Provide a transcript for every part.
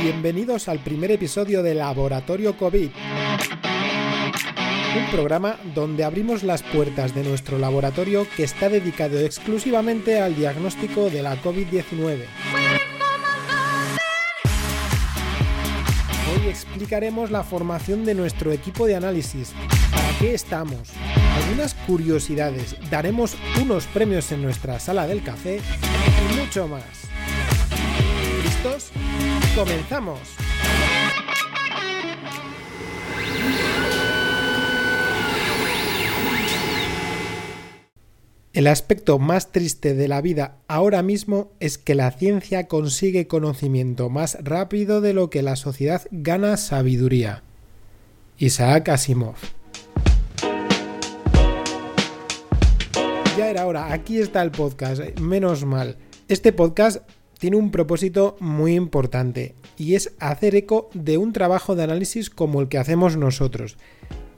Bienvenidos al primer episodio de Laboratorio COVID. Un programa donde abrimos las puertas de nuestro laboratorio que está dedicado exclusivamente al diagnóstico de la COVID-19. Hoy explicaremos la formación de nuestro equipo de análisis, para qué estamos, algunas curiosidades, daremos unos premios en nuestra sala del café y mucho más. ¿Listos? ¡Comenzamos! El aspecto más triste de la vida ahora mismo es que la ciencia consigue conocimiento más rápido de lo que la sociedad gana sabiduría. Isaac Asimov Ya era hora, aquí está el podcast, menos mal. Este podcast tiene un propósito muy importante y es hacer eco de un trabajo de análisis como el que hacemos nosotros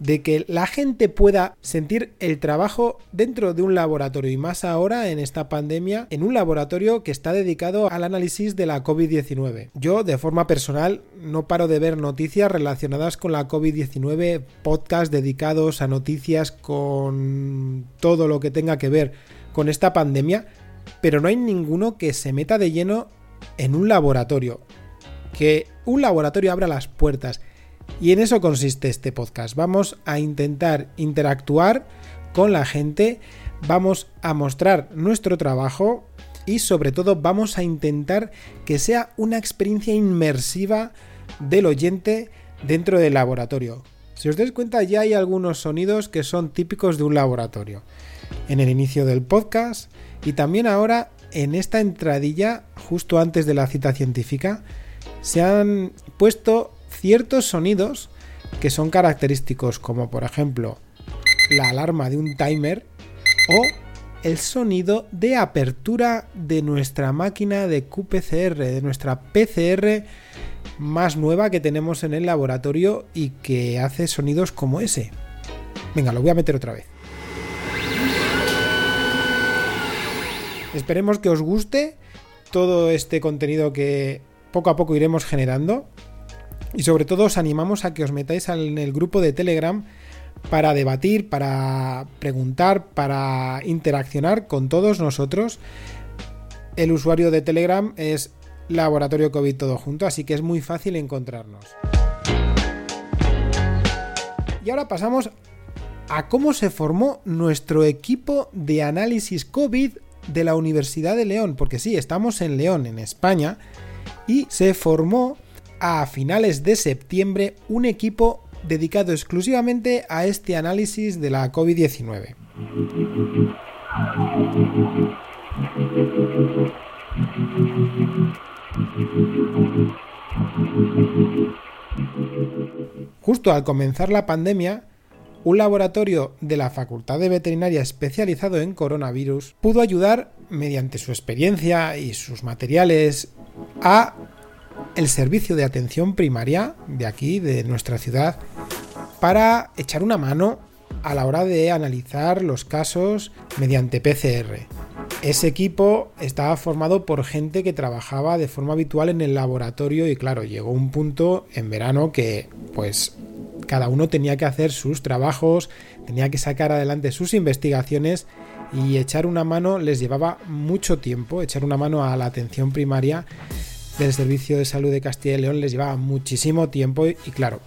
de que la gente pueda sentir el trabajo dentro de un laboratorio y más ahora en esta pandemia en un laboratorio que está dedicado al análisis de la COVID-19. Yo de forma personal no paro de ver noticias relacionadas con la COVID-19, podcasts dedicados a noticias con todo lo que tenga que ver con esta pandemia, pero no hay ninguno que se meta de lleno en un laboratorio. Que un laboratorio abra las puertas y en eso consiste este podcast. Vamos a intentar interactuar con la gente, vamos a mostrar nuestro trabajo y sobre todo vamos a intentar que sea una experiencia inmersiva del oyente dentro del laboratorio. Si os dais cuenta ya hay algunos sonidos que son típicos de un laboratorio. En el inicio del podcast y también ahora en esta entradilla justo antes de la cita científica se han puesto ciertos sonidos que son característicos, como por ejemplo la alarma de un timer o el sonido de apertura de nuestra máquina de QPCR, de nuestra PCR más nueva que tenemos en el laboratorio y que hace sonidos como ese. Venga, lo voy a meter otra vez. Esperemos que os guste todo este contenido que poco a poco iremos generando. Y sobre todo os animamos a que os metáis en el grupo de Telegram para debatir, para preguntar, para interaccionar con todos nosotros. El usuario de Telegram es Laboratorio COVID todo junto, así que es muy fácil encontrarnos. Y ahora pasamos a cómo se formó nuestro equipo de análisis COVID de la Universidad de León, porque sí, estamos en León, en España, y se formó a finales de septiembre un equipo dedicado exclusivamente a este análisis de la COVID-19. Justo al comenzar la pandemia, un laboratorio de la Facultad de Veterinaria especializado en coronavirus pudo ayudar, mediante su experiencia y sus materiales, a el servicio de atención primaria de aquí, de nuestra ciudad, para echar una mano a la hora de analizar los casos mediante PCR. Ese equipo estaba formado por gente que trabajaba de forma habitual en el laboratorio y claro, llegó un punto en verano que pues cada uno tenía que hacer sus trabajos, tenía que sacar adelante sus investigaciones y echar una mano les llevaba mucho tiempo, echar una mano a la atención primaria del Servicio de Salud de Castilla y León les llevaba muchísimo tiempo y, claro,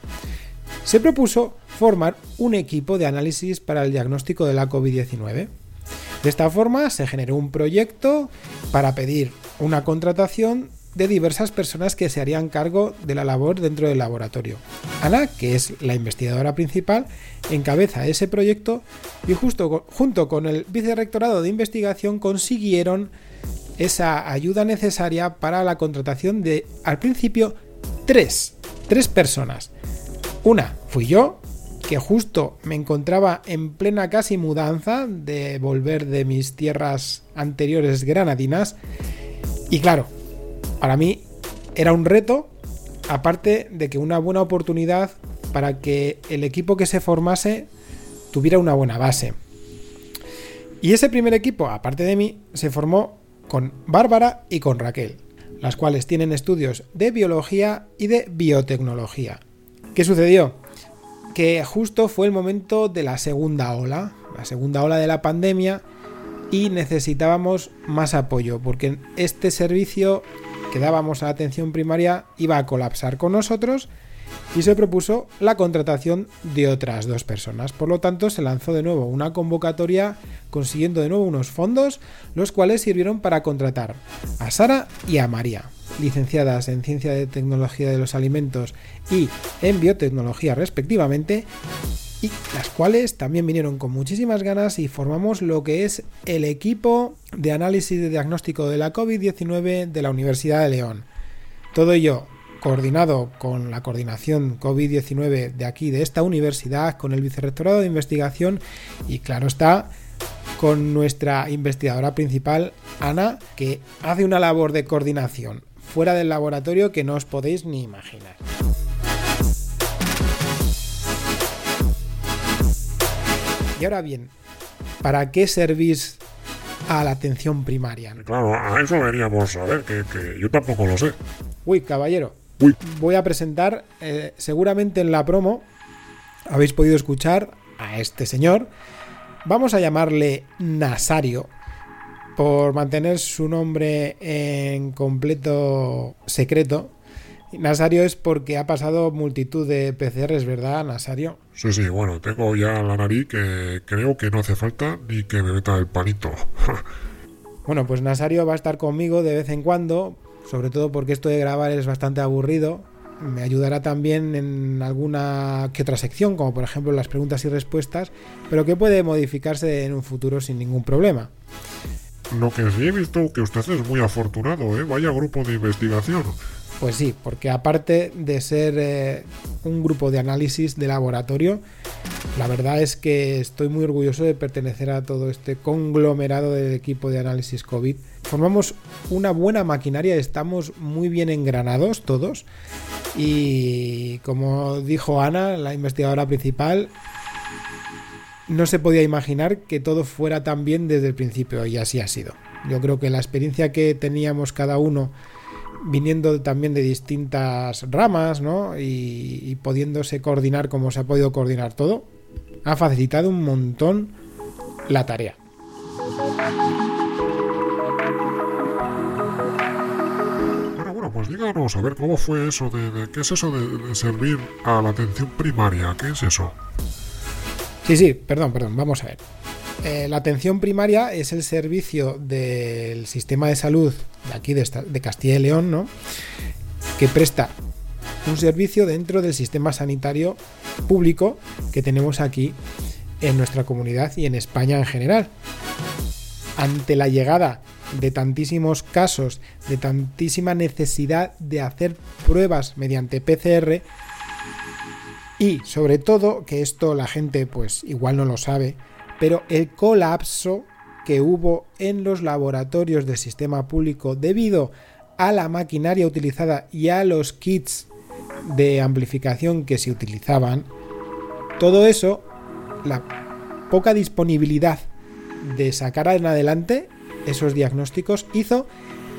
se propuso formar un equipo de análisis para el diagnóstico de la COVID-19. De esta forma se generó un proyecto para pedir una contratación de diversas personas que se harían cargo de la labor dentro del laboratorio. Ana, que es la investigadora principal, encabeza ese proyecto y justo junto con el vicerrectorado de investigación consiguieron esa ayuda necesaria para la contratación de, al principio, tres, tres personas. Una fui yo, que justo me encontraba en plena casi mudanza de volver de mis tierras anteriores granadinas. Y claro, para mí era un reto, aparte de que una buena oportunidad para que el equipo que se formase tuviera una buena base. Y ese primer equipo, aparte de mí, se formó con Bárbara y con Raquel. las cuales tienen estudios de biología y de biotecnología. ¿Qué sucedió? Que justo fue el momento de la segunda ola, la segunda ola de la pandemia, y necesitábamos más apoyo, porque este servicio que dábamos a la atención primaria iba a colapsar con nosotros y se propuso la contratación de otras dos personas. Por lo tanto, se lanzó de nuevo una convocatoria consiguiendo de nuevo unos fondos, los cuales sirvieron para contratar a Sara y a María, licenciadas en Ciencia de Tecnología de los Alimentos y en Biotecnología respectivamente, y las cuales también vinieron con muchísimas ganas y formamos lo que es el equipo de análisis de diagnóstico de la COVID-19 de la Universidad de León. Todo ello coordinado con la coordinación COVID-19 de aquí, de esta universidad, con el vicerrectorado de investigación y claro está, con nuestra investigadora principal, Ana, que hace una labor de coordinación fuera del laboratorio que no os podéis ni imaginar. Y ahora bien, ¿para qué servís a la atención primaria? Claro, a eso veníamos a ver, que, que yo tampoco lo sé. Uy, caballero, voy a presentar, eh, seguramente en la promo habéis podido escuchar a este señor. Vamos a llamarle Nasario por mantener su nombre en completo secreto. Nasario es porque ha pasado multitud de PCRs, ¿verdad, Nasario? Sí, sí, bueno, tengo ya la nariz que creo que no hace falta ni que me meta el panito. bueno, pues Nasario va a estar conmigo de vez en cuando sobre todo porque esto de grabar es bastante aburrido. Me ayudará también en alguna que otra sección, como por ejemplo las preguntas y respuestas, pero que puede modificarse en un futuro sin ningún problema. Lo que sí he visto que usted es muy afortunado, ¿eh? Vaya grupo de investigación. Pues sí, porque aparte de ser eh, un grupo de análisis de laboratorio, la verdad es que estoy muy orgulloso de pertenecer a todo este conglomerado del equipo de análisis COVID. Formamos una buena maquinaria, estamos muy bien engranados todos y como dijo Ana, la investigadora principal, no se podía imaginar que todo fuera tan bien desde el principio y así ha sido. Yo creo que la experiencia que teníamos cada uno viniendo también de distintas ramas, ¿no? Y, y, pudiéndose coordinar como se ha podido coordinar todo, ha facilitado un montón la tarea. Bueno, bueno, pues díganos, a ver cómo fue eso de, qué es eso de, servir a la atención primaria, ¿qué es eso? Sí, sí, perdón, perdón, vamos a ver. Eh, la atención primaria es el servicio del sistema de salud de aquí de, de Castilla y León, ¿no? Que presta un servicio dentro del sistema sanitario público que tenemos aquí en nuestra comunidad y en España en general. Ante la llegada de tantísimos casos, de tantísima necesidad de hacer pruebas mediante PCR y sobre todo, que esto la gente pues igual no lo sabe, pero el colapso que hubo en los laboratorios del sistema público debido a la maquinaria utilizada y a los kits de amplificación que se utilizaban, todo eso, la poca disponibilidad de sacar en adelante esos diagnósticos hizo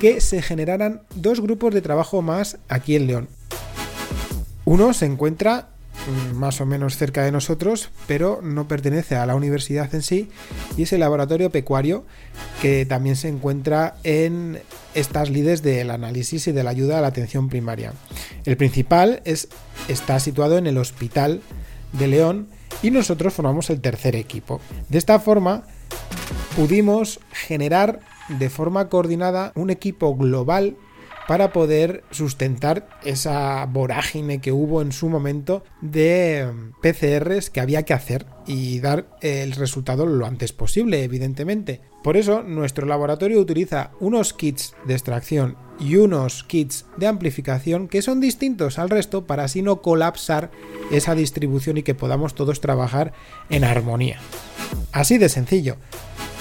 que se generaran dos grupos de trabajo más aquí en León. Uno se encuentra más o menos cerca de nosotros, pero no pertenece a la universidad en sí, y es el laboratorio pecuario que también se encuentra en estas lides del análisis y de la ayuda a la atención primaria. El principal es, está situado en el Hospital de León y nosotros formamos el tercer equipo. De esta forma pudimos generar de forma coordinada un equipo global para poder sustentar esa vorágine que hubo en su momento de PCRs que había que hacer y dar el resultado lo antes posible, evidentemente. Por eso, nuestro laboratorio utiliza unos kits de extracción y unos kits de amplificación que son distintos al resto para así no colapsar esa distribución y que podamos todos trabajar en armonía. Así de sencillo.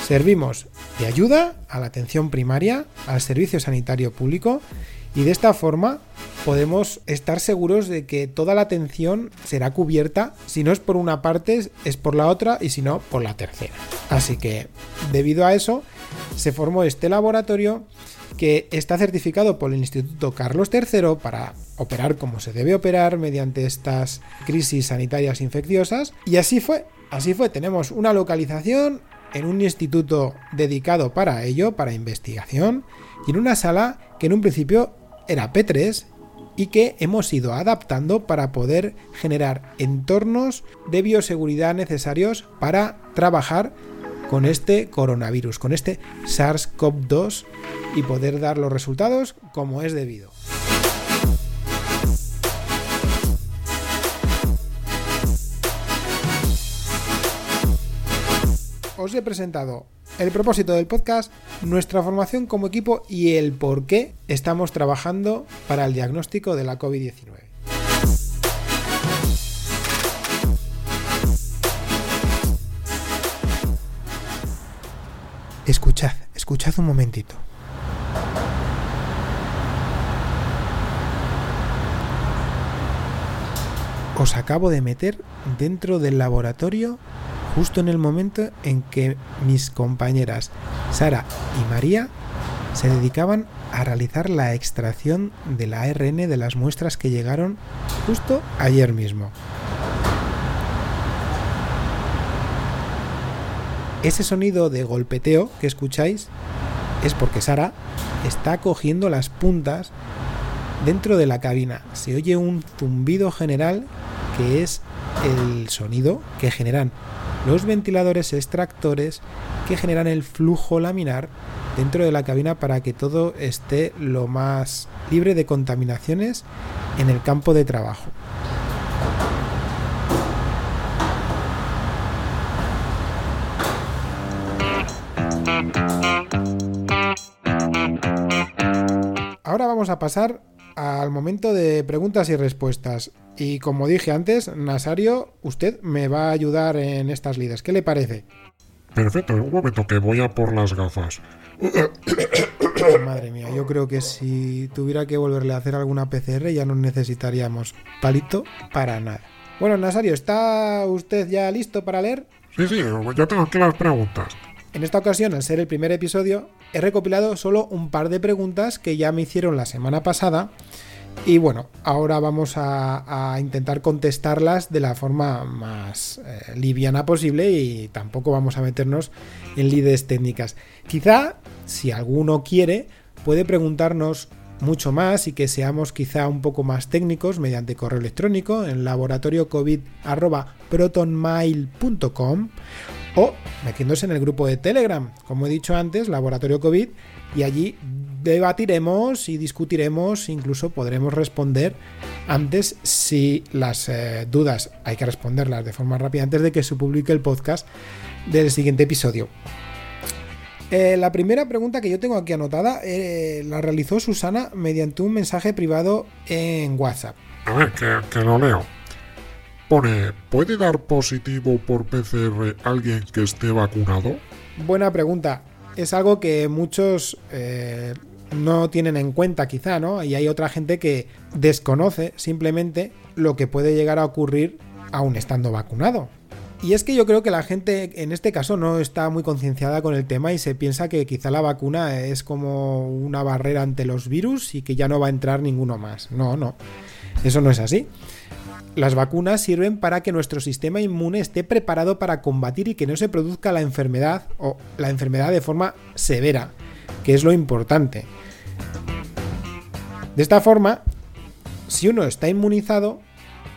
Servimos de ayuda a la atención primaria, al servicio sanitario público y de esta forma podemos estar seguros de que toda la atención será cubierta, si no es por una parte, es por la otra y si no, por la tercera. Así que, debido a eso, se formó este laboratorio que está certificado por el Instituto Carlos III para operar como se debe operar mediante estas crisis sanitarias infecciosas. Y así fue, así fue. Tenemos una localización en un instituto dedicado para ello, para investigación, y en una sala que en un principio era P3 y que hemos ido adaptando para poder generar entornos de bioseguridad necesarios para trabajar con este coronavirus, con este SARS-CoV-2 y poder dar los resultados como es debido. Os he presentado el propósito del podcast, nuestra formación como equipo y el por qué estamos trabajando para el diagnóstico de la COVID-19. Escuchad, escuchad un momentito. Os acabo de meter dentro del laboratorio justo en el momento en que mis compañeras Sara y María se dedicaban a realizar la extracción del ARN de las muestras que llegaron justo ayer mismo. Ese sonido de golpeteo que escucháis es porque Sara está cogiendo las puntas dentro de la cabina. Se oye un zumbido general que es el sonido que generan los ventiladores extractores que generan el flujo laminar dentro de la cabina para que todo esté lo más libre de contaminaciones en el campo de trabajo. Ahora vamos a pasar al momento de preguntas y respuestas. Y como dije antes, Nasario, usted me va a ayudar en estas lides. ¿Qué le parece? Perfecto, un momento que voy a por las gafas. Madre mía, yo creo que si tuviera que volverle a hacer alguna PCR ya no necesitaríamos palito para nada. Bueno, Nasario, ¿está usted ya listo para leer? Sí, sí, yo tengo aquí las preguntas. En esta ocasión, al ser el primer episodio, he recopilado solo un par de preguntas que ya me hicieron la semana pasada. Y bueno, ahora vamos a, intentar contestarlas de la forma más eh, liviana posible y tampoco vamos a meternos en lides técnicas. Quizá, si alguno quiere, puede preguntarnos mucho más y que seamos quizá un poco más técnicos mediante correo electrónico en laboratoriocovid.protonmail.com o metiéndose en el grupo de Telegram, como he dicho antes, Laboratorio COVID, y allí debatiremos y discutiremos, incluso podremos responder antes si las eh, dudas hay que responderlas de forma rápida antes de que se publique el podcast del siguiente episodio. Eh, la primera pregunta que yo tengo aquí anotada eh, la realizó Susana mediante un mensaje privado en WhatsApp. A ver, que, que lo leo. Pone, ¿puede dar positivo por PCR alguien que esté vacunado? Buena pregunta. Es algo que muchos eh, no tienen en cuenta quizá, ¿no? Y hay otra gente que desconoce simplemente lo que puede llegar a ocurrir aún estando vacunado. Y es que yo creo que la gente en este caso no está muy concienciada con el tema y se piensa que quizá la vacuna es como una barrera ante los virus y que ya no va a entrar ninguno más. No, no. Eso no es así. Las vacunas sirven para que nuestro sistema inmune esté preparado para combatir y que no se produzca la enfermedad o la enfermedad de forma severa, que es lo importante. De esta forma, si uno está inmunizado,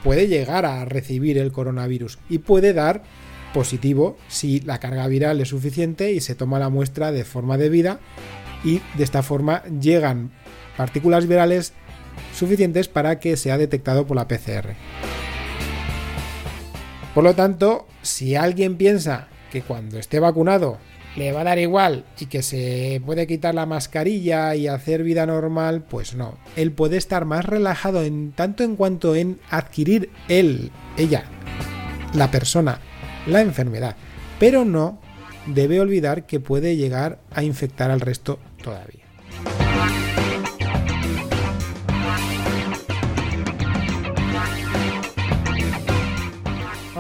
puede llegar a recibir el coronavirus y puede dar positivo si la carga viral es suficiente y se toma la muestra de forma debida y de esta forma llegan partículas virales suficientes para que sea detectado por la PCR. Por lo tanto, si alguien piensa que cuando esté vacunado le va a dar igual y que se puede quitar la mascarilla y hacer vida normal, pues no. Él puede estar más relajado en tanto en cuanto en adquirir él, ella, la persona, la enfermedad, pero no debe olvidar que puede llegar a infectar al resto todavía.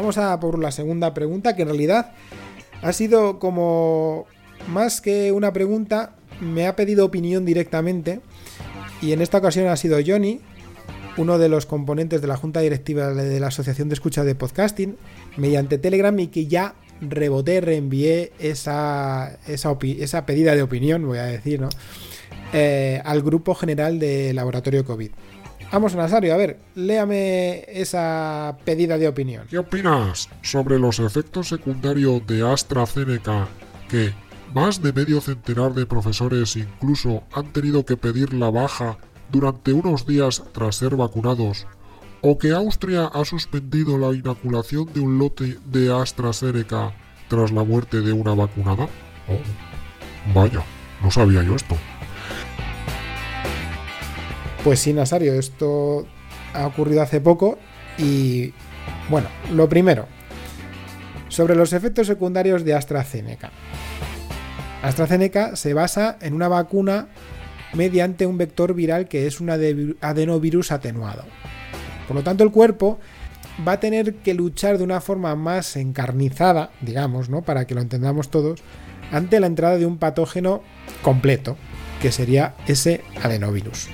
Vamos a por la segunda pregunta, que en realidad ha sido como más que una pregunta, me ha pedido opinión directamente y en esta ocasión ha sido Johnny, uno de los componentes de la junta directiva de la Asociación de Escucha de Podcasting, mediante Telegram y que ya reboté, reenvié esa, esa, esa pedida de opinión, voy a decir. Eh, al grupo general de Laboratorio COVID. Vamos, Nazario, a ver, léame esa pedida de opinión. ¿Qué opinas sobre los efectos secundarios de AstraZeneca que más de medio centenar de profesores incluso han tenido que pedir la baja durante unos días tras ser vacunados? ¿O que Austria ha suspendido la inoculación de un lote de AstraZeneca tras la muerte de una vacunada? Oh, vaya, no sabía yo esto. Pues sí, Nasario, esto ha ocurrido hace poco y bueno, lo primero, sobre los efectos secundarios de AstraZeneca. AstraZeneca se basa en una vacuna mediante un vector viral que es un adenovirus atenuado. Por lo tanto, el cuerpo va a tener que luchar de una forma más encarnizada, digamos, ¿no? Para que lo entendamos todos, ante la entrada de un patógeno completo, que sería ese adenovirus.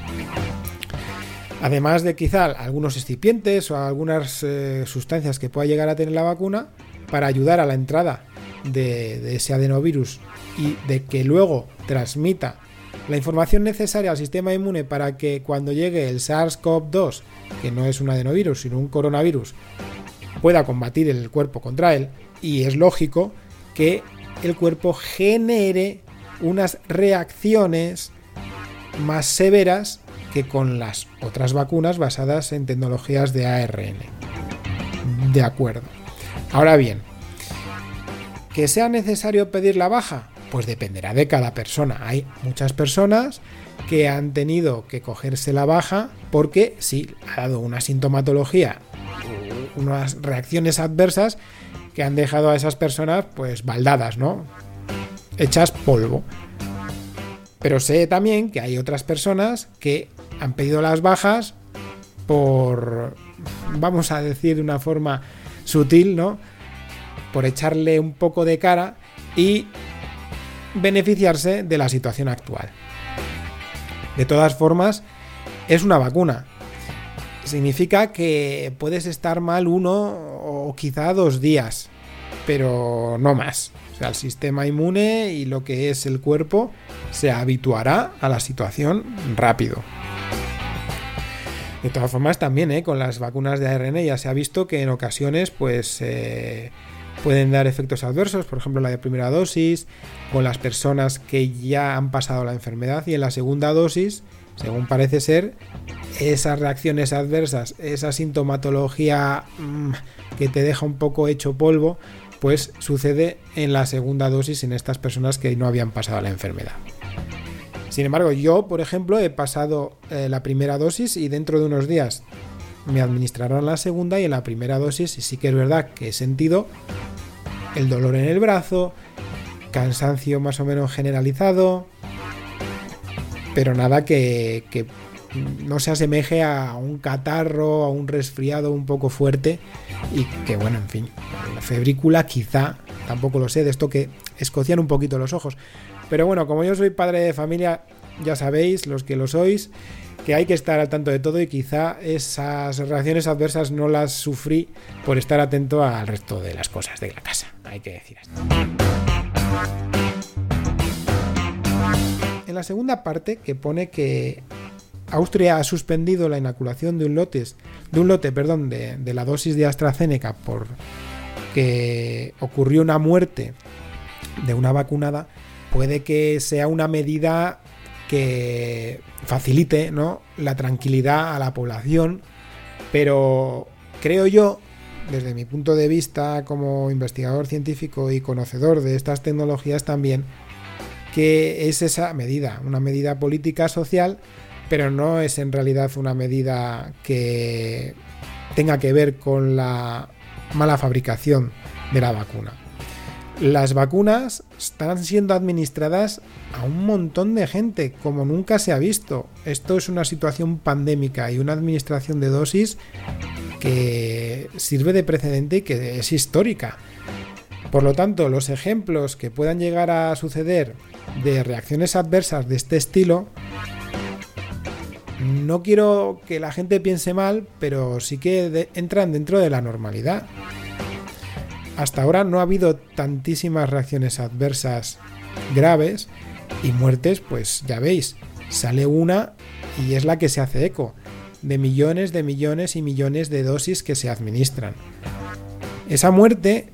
Además de quizá algunos excipientes o algunas eh, sustancias que pueda llegar a tener la vacuna para ayudar a la entrada de, ese adenovirus y de que luego transmita la información necesaria al sistema inmune para que cuando llegue el SARS-CoV-2, que no es un adenovirus, sino un coronavirus, pueda combatir el cuerpo contra él. Y es lógico que el cuerpo genere unas reacciones más severas que con las otras vacunas basadas en tecnologías de ARN. De acuerdo. Ahora bien, ¿que sea necesario pedir la baja? Pues dependerá de cada persona. Hay muchas personas que han tenido que cogerse la baja porque sí, ha dado una sintomatología, unas reacciones adversas que han dejado a esas personas pues baldadas, ¿no? Hechas polvo. Pero sé también que hay otras personas que han pedido las bajas por, vamos a decir de una forma sutil, ¿no? Por echarle un poco de cara y beneficiarse de la situación actual. De todas formas, es una vacuna. Significa que puedes estar mal uno o quizá dos días, pero no más. O sea, el sistema inmune y lo que es el cuerpo se habituará a la situación rápido. De todas formas, también ¿eh? con las vacunas de ARN ya se ha visto que en ocasiones pues, eh, pueden dar efectos adversos, por ejemplo la de primera dosis, con las personas que ya han pasado la enfermedad y en la segunda dosis, según parece ser, esas reacciones adversas, esa sintomatología mm, que te deja un poco hecho polvo, pues sucede en la segunda dosis en estas personas que no habían pasado la enfermedad. Sin embargo, yo, por ejemplo, he pasado eh, la primera dosis y dentro de unos días me administrarán la segunda y en la primera dosis sí que es verdad que he sentido el dolor en el brazo, cansancio más o menos generalizado, pero nada que, no se asemeje a un catarro, a un resfriado un poco fuerte y que bueno, en fin, febrícula quizá, tampoco lo sé, de esto que escocian un poquito los ojos, pero bueno, como yo soy padre de familia, ya sabéis, los que lo sois, que hay que estar al tanto de todo y quizá esas reacciones adversas no las sufrí por estar atento al resto de las cosas de la casa. Hay que decir esto. En la segunda parte, que pone que Austria ha suspendido la inoculación de un, de un lote perdón, de, de la dosis de AstraZeneca por que ocurrió una muerte de una vacunada, puede que sea una medida que facilite ¿no? la tranquilidad a la población, pero creo yo, desde mi punto de vista como investigador científico y conocedor de estas tecnologías también, que es esa medida, una medida política social, pero no es en realidad una medida que tenga que ver con la mala fabricación de la vacuna las vacunas están siendo administradas a un montón de gente, como nunca se ha visto. Esto es una situación pandémica y una administración de dosis que sirve de precedente y que es histórica. Por lo tanto, los ejemplos que puedan llegar a suceder de reacciones adversas de este estilo, no quiero que la gente piense mal, pero sí que entran dentro de la normalidad. Hasta ahora no ha habido tantísimas reacciones adversas graves y muertes, pues ya veis, sale una y es la que se hace eco, de millones de millones y millones de dosis que se administran. Esa muerte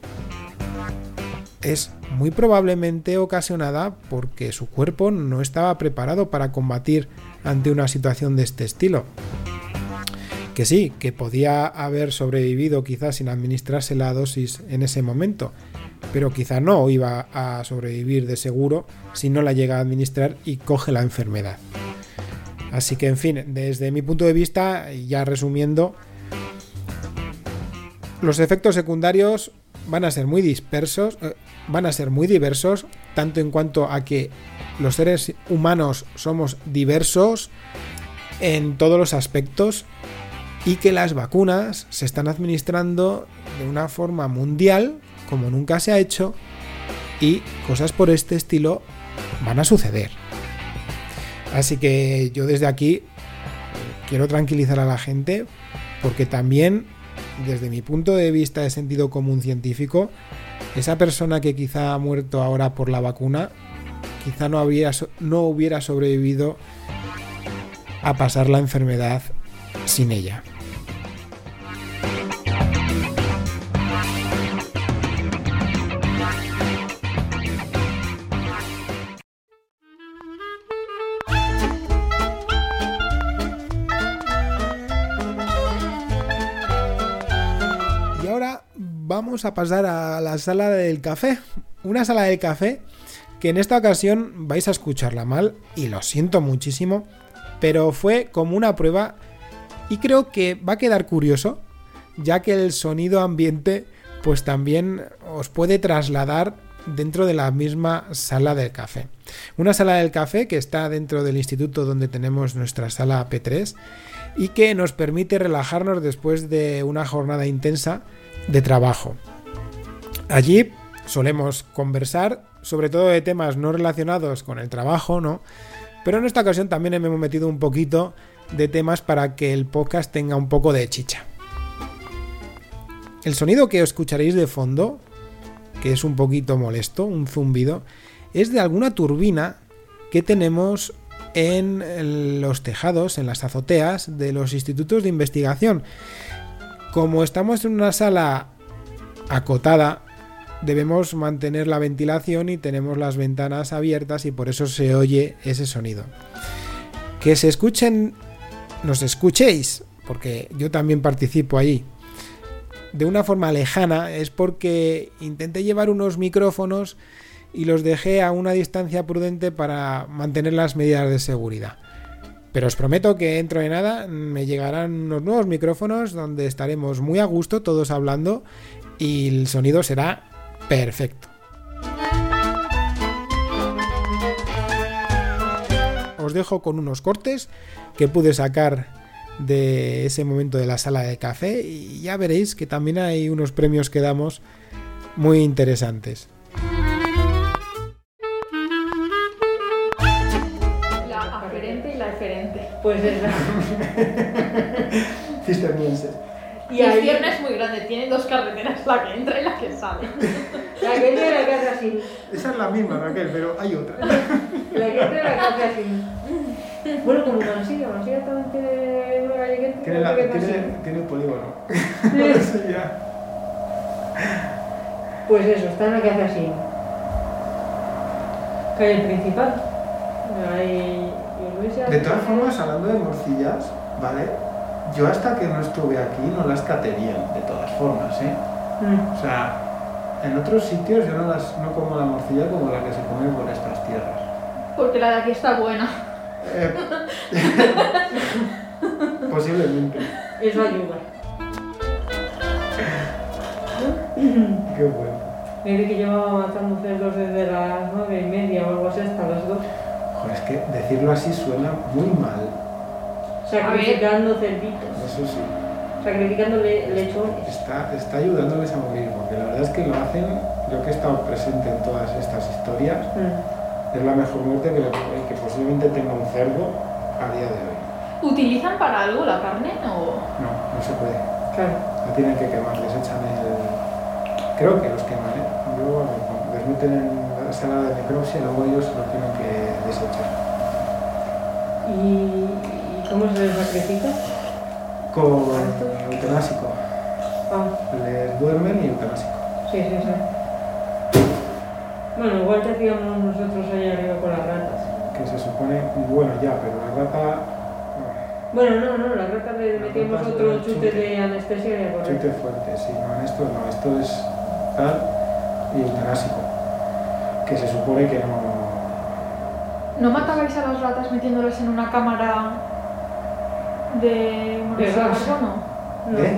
es muy probablemente ocasionada porque su cuerpo no estaba preparado para combatir ante una situación de este estilo. Que sí, que podía haber sobrevivido quizás sin administrarse la dosis en ese momento, pero quizá no iba a sobrevivir de seguro si no la llega a administrar y coge la enfermedad. Así que, en fin, desde mi punto de vista, ya resumiendo, los efectos secundarios van a ser muy dispersos, eh, van a ser muy diversos, tanto en cuanto a que los seres humanos somos diversos en todos los aspectos y que las vacunas se están administrando de una forma mundial como nunca se ha hecho y cosas por este estilo van a suceder. Así que yo desde aquí quiero tranquilizar a la gente porque también desde mi punto de vista de sentido común científico, esa persona que quizá ha muerto ahora por la vacuna, quizá no, no hubiera sobrevivido a pasar la enfermedad sin ella. A pasar a la sala del café. Una sala del café que en esta ocasión vais a escucharla mal y lo siento muchísimo, pero fue como una prueba y creo que va a quedar curioso, ya que el sonido ambiente pues también os puede trasladar dentro de la misma sala del café. Una sala del café que está dentro del instituto donde tenemos nuestra sala P3 y que nos permite relajarnos después de una jornada intensa de trabajo. Allí solemos conversar sobre todo de temas no relacionados con el trabajo, ¿no? Pero en esta ocasión también hemos metido un poquito de temas para que el podcast tenga un poco de chicha. El sonido que escucharéis de fondo, que es un poquito molesto, un zumbido, es de alguna turbina que tenemos en los tejados, en las azoteas de los institutos de investigación como estamos en una sala acotada, debemos mantener la ventilación y tenemos las ventanas abiertas y por eso se oye ese sonido. Que se escuchen, nos escuchéis, porque yo también participo allí. De una forma lejana es porque intenté llevar unos micrófonos y los dejé a una distancia prudente para mantener las medidas de seguridad. Pero os prometo que dentro de nada me llegarán unos nuevos micrófonos donde estaremos muy a gusto todos hablando y el sonido será perfecto. Os dejo con unos cortes que pude sacar de ese momento de la sala de café y ya veréis que también hay unos premios que damos muy interesantes. Pues es Cisternienses. Y el viernes es muy grande, tiene dos carreteras, la que entra y la que sale. La que entra y la que hace así. Esa es la misma, Raquel, pero hay otra. La que entra y la que hace así. Bueno, como Mansilla, Mansilla también tiene una calle que entra tiene, la, tiene, tiene polígono. Sí. ya. Pues eso, está en la que hace así. Calle principal. Ahí de todas formas, hablando de morcillas, ¿vale? Yo hasta que no estuve aquí no las caté bien, de todas formas, ¿eh? Mm. O sea, en otros sitios yo no, las, no como la morcilla como la que se come por estas tierras. Porque la de aquí está buena. Eh, posiblemente. Eso ayuda. Qué bueno. Mire que llevaba matando cerdos desde las nueve y media o algo así hasta las dos es que decirlo así suena muy mal. Sacrificando cerditos. Eso sí. sacrificando le- lechones. Está, está ayudándoles a morir, porque la verdad es que lo hacen, yo que he estado presente en todas estas historias, Mm. es la mejor muerte que, le- que posiblemente tenga un cerdo a día de hoy. ¿Utilizan para algo la carne o...? No, no se puede. Claro. La tienen que quemar, les echan el... Creo que los queman, ¿eh? Luego les meten en la sala de necropsia y luego ellos lo tienen cómo se les sacrifica? Con eutanásico. Ah, Les duermen y eutanásico. sí, sí, sí. Bueno, igual que hacíamos nosotros allá arriba con las ratas. Que se supone, bueno ya, pero la rata... Bueno, no, no, las ratas le metíamos otro de chute chute. de anestesia y a correr. Chute fuerte, sí, no, en esto no, esto es tal y eutanásico. Que se supone que no... ¿No matabais a las ratas metiéndolas en una cámara de monóxido de carbono? No. ¿De?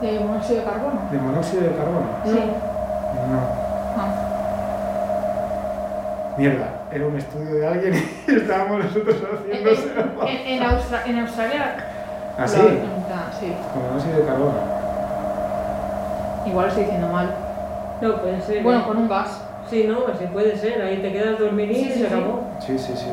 De monóxido de carbono. ¿De monóxido de carbono? No. Sí. No. Ah. Mierda, era un estudio de alguien y estábamos nosotros En, haciéndoselo. en- en Austra- en Australia... ¿Ah, sí? Sí. Con monóxido de carbono. Igual lo estoy diciendo mal. No, puede ser. Bueno, ¿eh? con un gas. Sí, no, sí puede ser. Ahí te quedas dormidín Sí, y sí, se sí. acabó. Sí, sí, sí, sí, sí.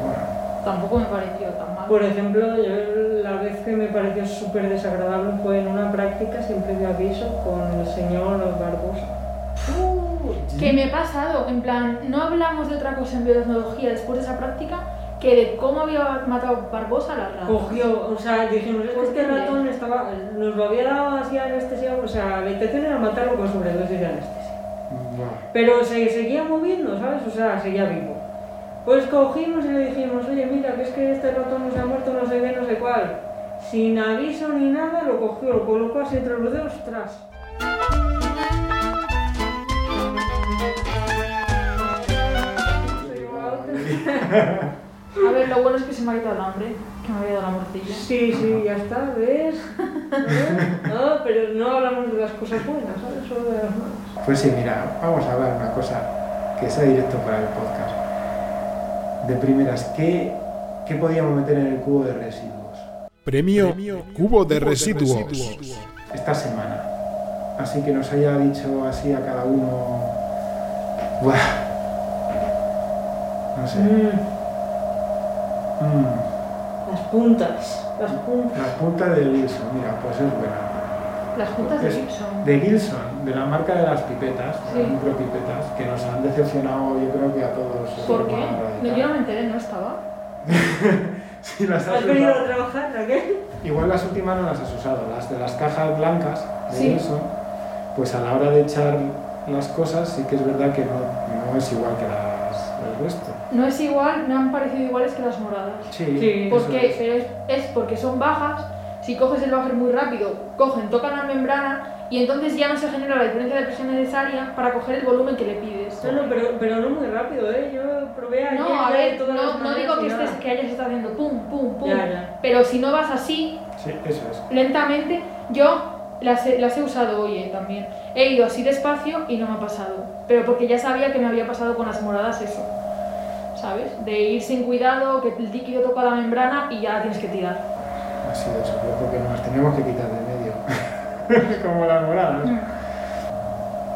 Bueno, Tampoco me pareció tan mal. Por ejemplo, yo la vez que me pareció súper desagradable fue en una práctica sin previo aviso con el señor Barbosa. Que me he pasado, en plan, no hablamos de otra cosa en biotecnología después de esa práctica que de cómo había matado Barbosa a las ratas. Cogió, o sea, dijimos, es que este ratón estaba, nos lo había dado así anestesia, o sea, la intención era matarlo con sobredosis de anestesia. Pero se seguía moviendo, ¿sabes? O sea, seguía vivo. Pues cogimos y le dijimos, oye, mira, que es que este ratón no se ha muerto, no sé qué, no sé cuál. Sin aviso ni nada, lo cogió, lo colocó así entre los dedos, tras. A ver, lo bueno es que se me ha quitado el hambre, que me había dado la morcilla. Sí, sí, ya está, ¿ves? No, pero no hablamos de las cosas buenas, ¿sabes? Solo de las malas. Pues sí, mira, vamos a hablar una cosa que sea directo para el podcast. De primeras, ¿qué, qué podíamos meter en el cubo de residuos Premio Cubo de Residuos. esta semana? Así que nos haya dicho así a cada uno. Buah. No sé. Mm, Mm, las puntas, las puntas. Las puntas de Gilson, mira, pues es buena. Las juntas de Es Gibson. De Gilson, de la marca de las pipetas, Sí. las micropipetas, que nos han decepcionado yo creo que a todos. ¿Por qué? No, yo no me enteré, no estaba. Sí, las has ¿Has venido a usado. trabajar, Raquel? Igual las últimas no las has usado, las de las cajas blancas de Sí. Pues a la hora de echar las cosas sí que es verdad que no, no es igual que las del resto. No es igual, me han parecido iguales que las moradas. Sí, Sí. ¿Por eso qué? es. Pero es, es porque son bajas. Si coges el bajer muy rápido, cogen, tocan la membrana y entonces ya no se genera la diferencia de presión necesaria para coger el volumen que le pides. No, no, pero, pero no muy rápido, ¿eh? Yo probé ayer No, a ver, todas las no, no digo que, estés, que hayas estado haciendo pum, pum, pum. Ya, ya. Pero si no vas así, Sí, eso es. lentamente, yo las he, las he usado hoy eh, también. He ido así despacio y no me ha pasado. Pero porque ya sabía que me había pasado con las moradas eso. ¿Sabes? De ir sin cuidado, que el líquido toca la membrana y ya la tienes que tirar. Ha sido eso, creo, porque nos las teníamos que quitar de. Como las moradas. Mm.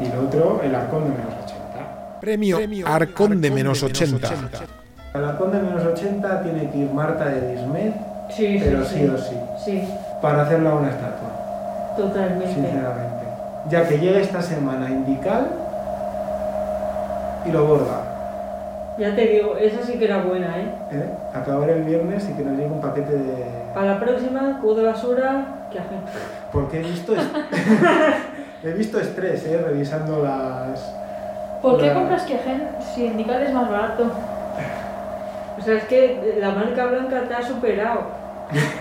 Y lo otro, el arcón de menos 80. Premio Arcón de menos 80. El arcón de menos 80 tiene que ir Marta de sí, pero sí. sí o sí, Sí, para hacerla una estatua, totalmente. sinceramente. Ya que llega esta semana Indical y lo borda. Ya te digo, esa sí que era buena, ¿eh? ¿eh? Acabar el viernes y que nos llegue un paquete de... Para la próxima, cubo de basura, que agente. Porque he visto, est- he visto estrés, ¿eh? Revisando las... ¿Por qué La- compras Kegen si Indical es más barato? O sea, es que la marca blanca te ha superado.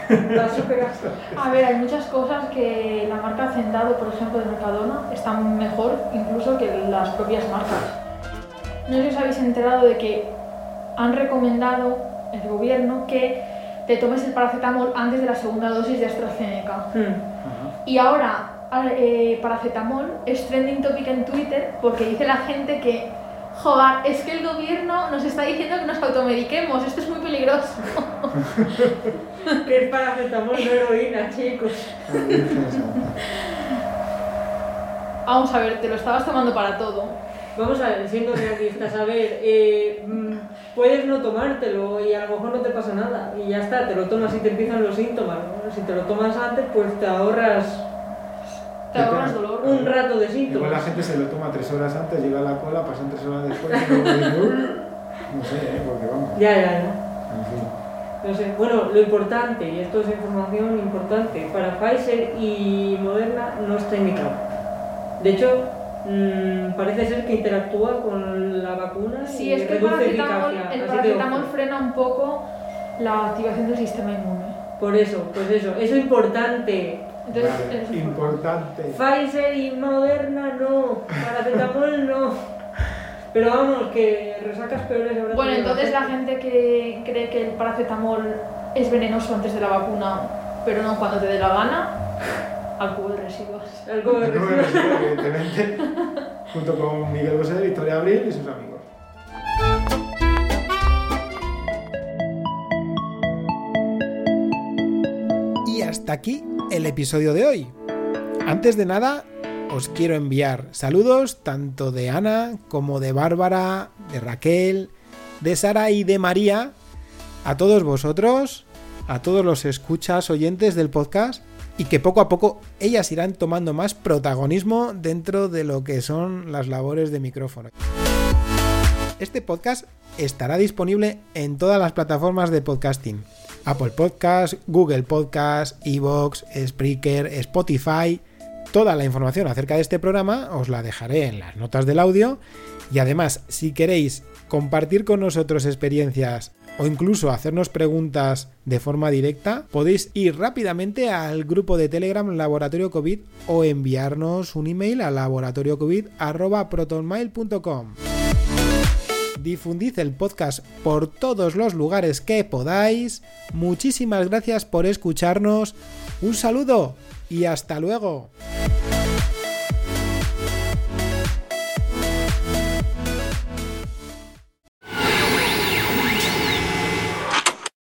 Te ha superado. A ver, hay muchas cosas que la marca Hacendado, por ejemplo, de Mercadona, están mejor incluso que las propias marcas. No sé si os habéis enterado de que han recomendado el gobierno que te tomes el paracetamol antes de la segunda dosis de AstraZeneca. Ajá. Y ahora, eh, paracetamol es trending topic en Twitter porque dice la gente que Joder, es que el gobierno nos está diciendo que nos automediquemos, esto es muy peligroso. que es paracetamol, no heroína, chicos. Vamos a ver, te lo estabas tomando para todo. Vamos a ver, siendo realistas, a ver, eh, mm, puedes no tomártelo y a lo mejor no te pasa nada y ya está, te lo tomas y te empiezan los síntomas. ¿no? Si te lo tomas antes, pues te ahorras Te ahorras dolor. un rato de Igual síntomas. la gente se lo toma tres horas antes, llega a la cola, pasan tres horas después y luego dice, "Uy". No sé, ¿eh? porque vamos. Ya, ya, ya. En fin. No sé, bueno, lo importante, y esto es información importante, para Pfizer y Moderna no está indicado. De hecho, mm, parece ser que interactúa con la vacuna Sí, y es que el paracetamol, el paracetamol frena un poco la activación del sistema inmune. Por eso, pues eso, eso es importante. Entonces, Vale, es importante. Pfizer y Moderna no, paracetamol no. Pero vamos, que resacas peores habrá Bueno, entonces la gente. gente que cree que el paracetamol es venenoso antes de la vacuna, pero no cuando te dé la gana, al cubo de residuos. De Acabo de decir, evidentemente, junto con Miguel Bosé, Victoria Abril y sus amigos. Y hasta aquí el episodio de hoy. Antes de nada, os quiero enviar saludos tanto de Ana como de Bárbara, de Raquel, de Sara y de María, a todos vosotros, a todos los escuchas oyentes del podcast y que poco a poco ellas irán tomando más protagonismo dentro de lo que son las labores de micrófono. Este podcast estará disponible en todas las plataformas de podcasting. Apple Podcast, Google Podcast, Evox, Spreaker, Spotify. Toda la información acerca de este programa os la dejaré en las notas del audio. Y además, si queréis compartir con nosotros experiencias o incluso hacernos preguntas de forma directa, podéis ir rápidamente al grupo de Telegram Laboratorio COVID o enviarnos un email a laboratoriocovid.protonmail.com. Difundid el podcast por todos los lugares que podáis. Muchísimas gracias por escucharnos. Un saludo y hasta luego.